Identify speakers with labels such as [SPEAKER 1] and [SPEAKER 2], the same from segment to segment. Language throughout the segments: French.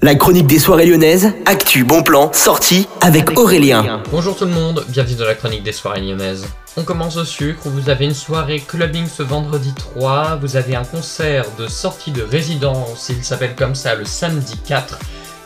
[SPEAKER 1] La chronique des soirées lyonnaises, actu, bon plan, sortie avec Aurélien.
[SPEAKER 2] Bonjour tout le monde, bienvenue dans la chronique des soirées lyonnaises. On commence au sucre, vous avez une soirée clubbing ce vendredi 3, vous avez un concert de sortie de résidence, il s'appelle comme ça le samedi 4.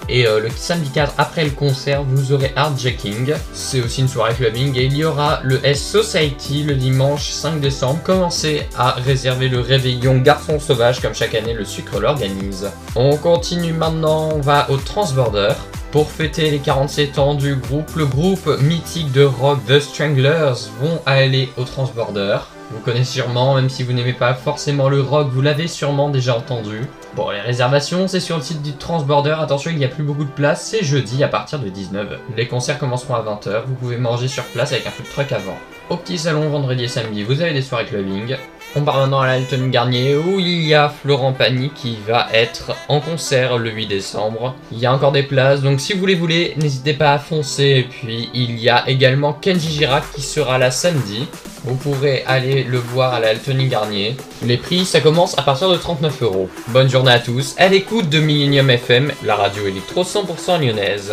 [SPEAKER 2] Et euh, le samedi 4, après le concert, vous aurez Hardjacking. C'est aussi une soirée clubbing. Et il y aura le S Society le dimanche 5 décembre. Commencez à réserver le réveillon Garçon Sauvage, comme chaque année le sucre l'organise. On continue maintenant, on va au Transborder. Pour fêter les 47 ans du groupe, le groupe mythique de rock The Stranglers vont aller au Transborder. Vous connaissez sûrement, même si vous n'aimez pas forcément le rock, vous l'avez sûrement déjà entendu. Bon, les réservations, c'est sur le site du Transborder. Attention, il n'y a plus beaucoup de place. C'est jeudi à partir de 19h. Les concerts commenceront à 20h. Vous pouvez manger sur place avec un food truck avant. Au petit salon, vendredi et samedi, vous avez des soirées clubbing. On part maintenant à l'Alton Garnier où il y a Florent Pagny qui va être en concert le 8 décembre. Il y a encore des places, donc si vous les voulez, n'hésitez pas à foncer. Et puis il y a également Kenji Girac qui sera là samedi. Vous pourrez aller le voir à la Garnier. Les prix, ça commence à partir de 39 euros. Bonne journée à tous. À l'écoute de Millennium FM, la radio électro 100% lyonnaise.